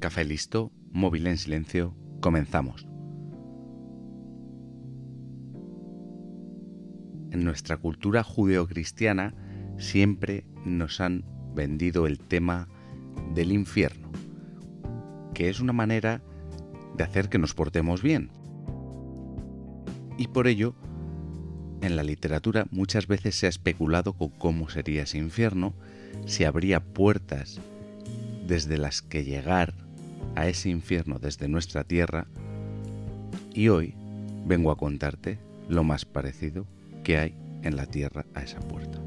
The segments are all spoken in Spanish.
Café listo, móvil en silencio, comenzamos. En nuestra cultura judeocristiana siempre nos han vendido el tema del infierno, que es una manera de hacer que nos portemos bien. Y por ello, en la literatura muchas veces se ha especulado con cómo sería ese infierno, si habría puertas desde las que llegar a ese infierno desde nuestra tierra, y hoy vengo a contarte lo más parecido que hay en la tierra a esa puerta.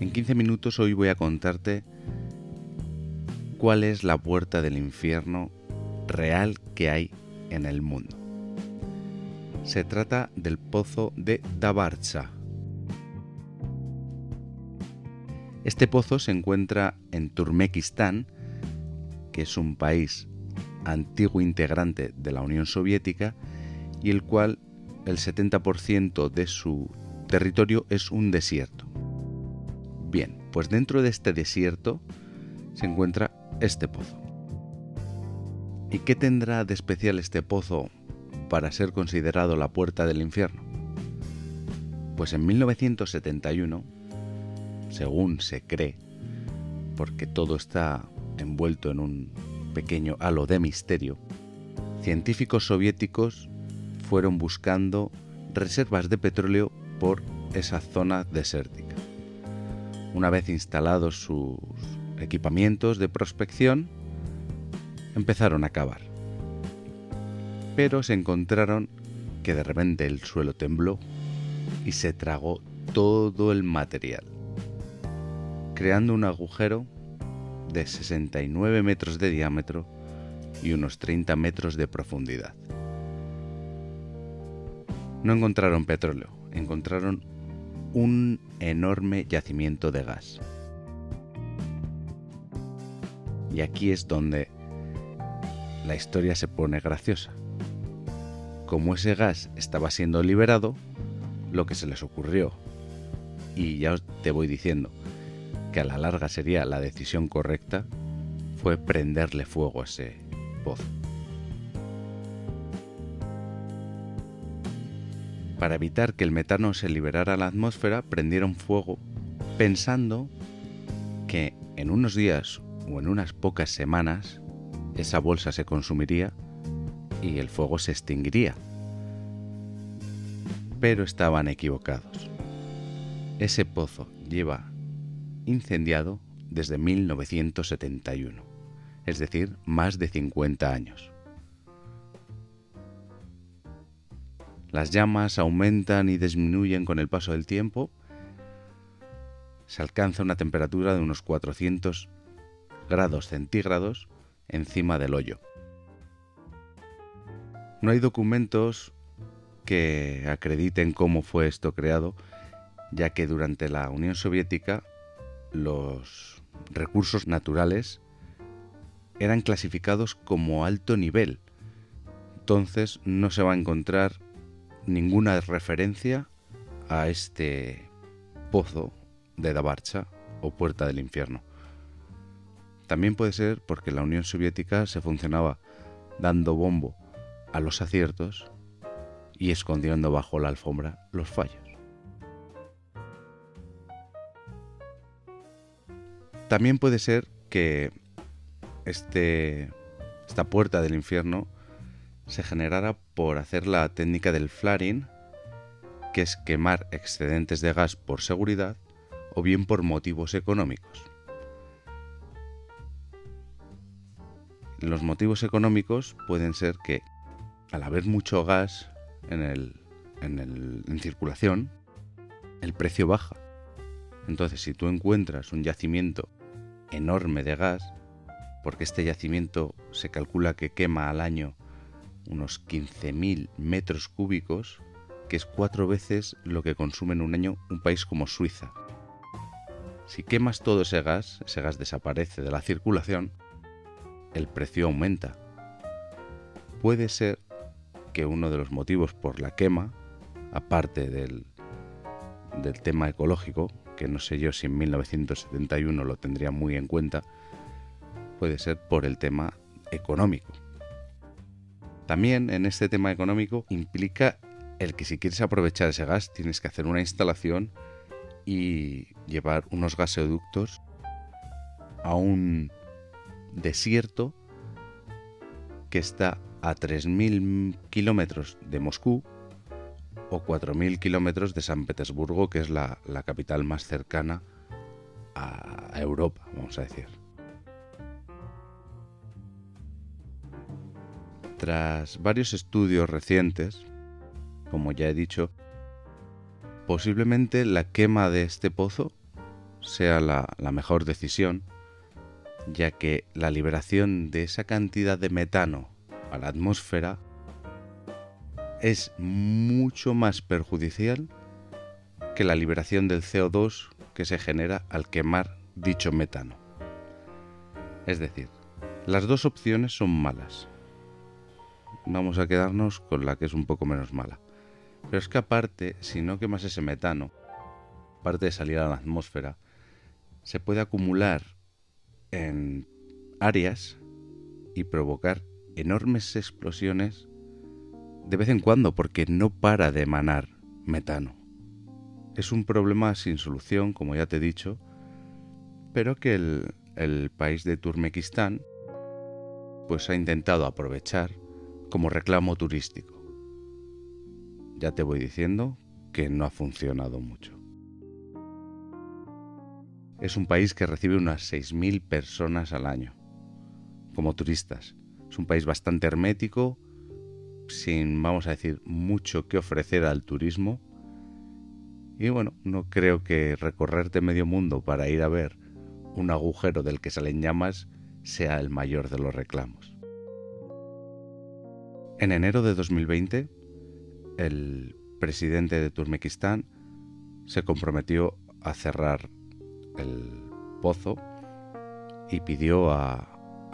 En 15 minutos hoy voy a contarte cuál es la puerta del infierno real que hay en el mundo. Se trata del pozo de Dabarcha. Este pozo se encuentra en Turmekistán, que es un país antiguo integrante de la Unión Soviética y el cual el 70% de su territorio es un desierto. Bien, pues dentro de este desierto se encuentra este pozo. ¿Y qué tendrá de especial este pozo para ser considerado la puerta del infierno? Pues en 1971, según se cree, porque todo está envuelto en un pequeño halo de misterio, científicos soviéticos fueron buscando reservas de petróleo por esa zona desértica. Una vez instalados sus equipamientos de prospección, empezaron a cavar. Pero se encontraron que de repente el suelo tembló y se tragó todo el material, creando un agujero de 69 metros de diámetro y unos 30 metros de profundidad. No encontraron petróleo, encontraron un enorme yacimiento de gas. Y aquí es donde la historia se pone graciosa. Como ese gas estaba siendo liberado, lo que se les ocurrió, y ya te voy diciendo que a la larga sería la decisión correcta, fue prenderle fuego a ese pozo. Para evitar que el metano se liberara a la atmósfera, prendieron fuego pensando que en unos días o en unas pocas semanas esa bolsa se consumiría y el fuego se extinguiría. Pero estaban equivocados. Ese pozo lleva incendiado desde 1971, es decir, más de 50 años. Las llamas aumentan y disminuyen con el paso del tiempo. Se alcanza una temperatura de unos 400 grados centígrados encima del hoyo. No hay documentos que acrediten cómo fue esto creado, ya que durante la Unión Soviética los recursos naturales eran clasificados como alto nivel. Entonces no se va a encontrar ninguna referencia a este pozo de Dabarcha o puerta del infierno. También puede ser porque la Unión Soviética se funcionaba dando bombo a los aciertos y escondiendo bajo la alfombra los fallos. También puede ser que este, esta puerta del infierno se generara por hacer la técnica del flaring, que es quemar excedentes de gas por seguridad o bien por motivos económicos. Los motivos económicos pueden ser que al haber mucho gas en, el, en, en circulación, el precio baja. Entonces, si tú encuentras un yacimiento enorme de gas, porque este yacimiento se calcula que quema al año unos 15.000 metros cúbicos, que es cuatro veces lo que consume en un año un país como Suiza. Si quemas todo ese gas, ese gas desaparece de la circulación, el precio aumenta. Puede ser que uno de los motivos por la quema, aparte del, del tema ecológico, que no sé yo si en 1971 lo tendría muy en cuenta, puede ser por el tema económico. También en este tema económico implica el que si quieres aprovechar ese gas tienes que hacer una instalación y llevar unos gasoductos a un desierto que está a 3.000 kilómetros de Moscú o 4.000 kilómetros de San Petersburgo, que es la, la capital más cercana a Europa, vamos a decir. Tras varios estudios recientes, como ya he dicho, posiblemente la quema de este pozo sea la, mejor decisión, ya que la liberación de esa cantidad de metano a la atmósfera es mucho más perjudicial que la liberación del CO2 que se genera al quemar dicho metano. Es decir, las dos opciones son malas, vamos a quedarnos con la que es un poco menos mala. Pero es que aparte, si no quemas ese metano, aparte de salir a la atmósfera, se puede acumular en áreas y provocar enormes explosiones de vez en cuando porque no para de emanar metano. Es un problema sin solución, como ya te he dicho, pero que el, el país de Turmequistán pues ha intentado aprovechar como reclamo turístico. Ya te voy diciendo que no ha funcionado mucho. Es un país que recibe unas 6.000 personas al año como turistas. Es un país bastante hermético, sin, vamos a decir, mucho que ofrecer al turismo. Y bueno, no creo que recorrerte medio mundo para ir a ver un agujero del que salen llamas sea el mayor de los reclamos. En enero de 2020, el presidente de Turmequistán se comprometió a cerrar el pozo y pidió a,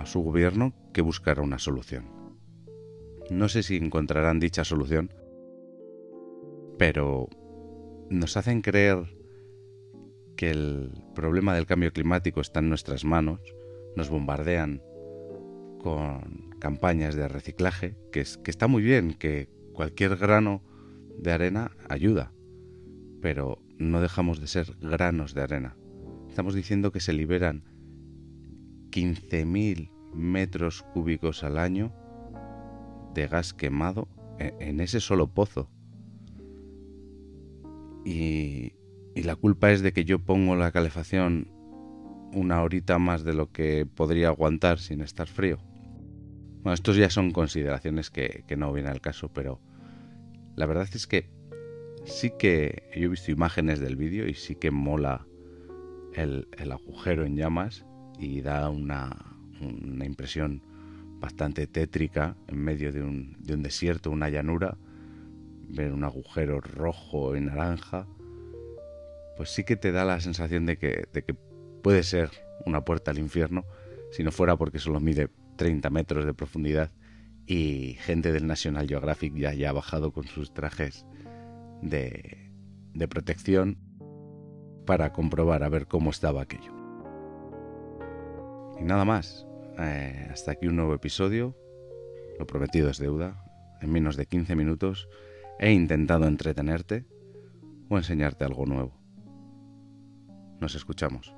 su gobierno que buscara una solución. No sé si encontrarán dicha solución, pero nos hacen creer que el problema del cambio climático está en nuestras manos, nos bombardean con campañas de reciclaje, que, es, que está muy bien, que cualquier grano de arena ayuda, pero no dejamos de ser granos de arena. Estamos diciendo que se liberan 15.000 metros cúbicos al año de gas quemado e, en ese solo pozo. Y, y, la culpa es de que yo pongo la calefacción una horita más de lo que podría aguantar sin estar frío. Bueno, estos ya son consideraciones que, no vienen al caso, pero la verdad es que sí que yo he visto imágenes del vídeo y sí que mola el, agujero en llamas y da una, impresión bastante tétrica en medio de un, desierto, una llanura, ver un agujero rojo y naranja, pues sí que te da la sensación de que, de que puede ser una puerta al infierno, si no fuera porque solo mide 30 metros de profundidad y gente del National Geographic ya, ya ha bajado con sus trajes de, de protección para comprobar a ver cómo estaba aquello. Y nada más, eh, hasta aquí un nuevo episodio, lo prometido es deuda, en menos de 15 minutos he intentado entretenerte o enseñarte algo nuevo. Nos escuchamos.